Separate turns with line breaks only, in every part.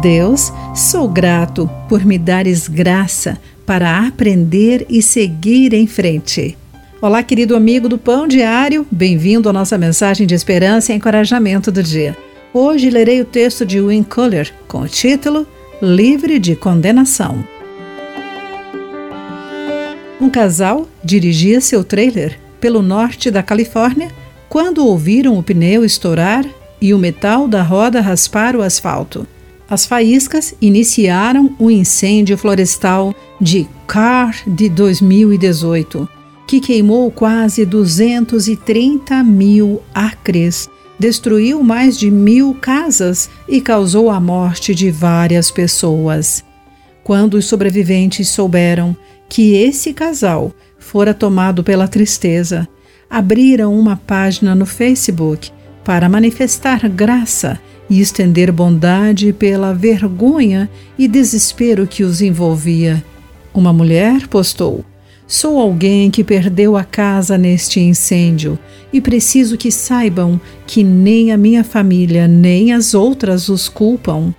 Deus, sou grato por me dares graça para aprender e seguir em frente. Olá, querido amigo do Pão Diário, bem-vindo à nossa mensagem de esperança e encorajamento do dia. Hoje lerei o texto de Win Culler com o título Livre de Condenação. Um casal dirigia seu trailer pelo norte da Califórnia quando ouviram o pneu estourar e o metal da roda raspar o asfalto. As faíscas iniciaram o incêndio florestal de Carr de 2018, que queimou quase 230 mil acres, destruiu mais de mil casas e causou a morte de várias pessoas. Quando os sobreviventes souberam que esse casal fora tomado pela tristeza, abriram uma página no Facebook para manifestar graça e estender bondade pela vergonha e desespero que os envolvia. Uma mulher postou: Sou alguém que perdeu a casa neste incêndio e preciso que saibam que nem a minha família nem as outras os culpam.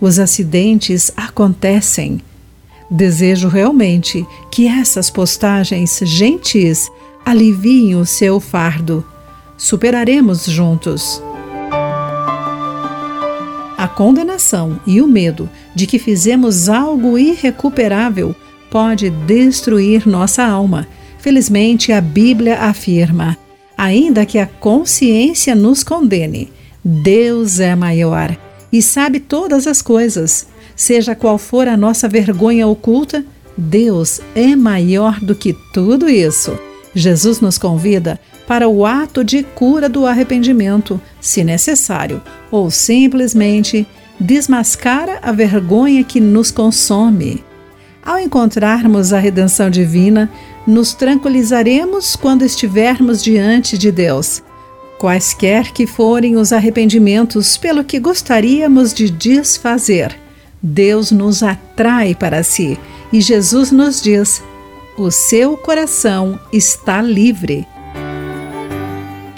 Os acidentes acontecem Desejo realmente que essas postagens gentis aliviem o seu fardo. Superaremos juntos. A condenação e o medo de que fizemos algo irrecuperável pode destruir nossa alma. Felizmente, a Bíblia afirma: ainda que a consciência nos condene, Deus é maior e sabe todas as coisas. Seja qual for a nossa vergonha oculta, Deus é maior do que tudo isso. Jesus nos convida para o ato de cura do arrependimento, se necessário, ou simplesmente desmascara a vergonha que nos consome. Ao encontrarmos a redenção divina, nos tranquilizaremos quando estivermos diante de Deus. Quaisquer que forem os arrependimentos pelo que gostaríamos de desfazer, Deus nos atrai para si e Jesus nos diz: o seu coração está livre.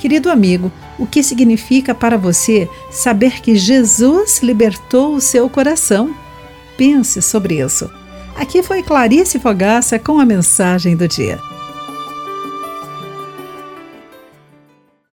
Querido amigo, o que significa para você saber que Jesus libertou o seu coração? Pense sobre isso. Aqui foi Clarice Fogaça com a mensagem do dia.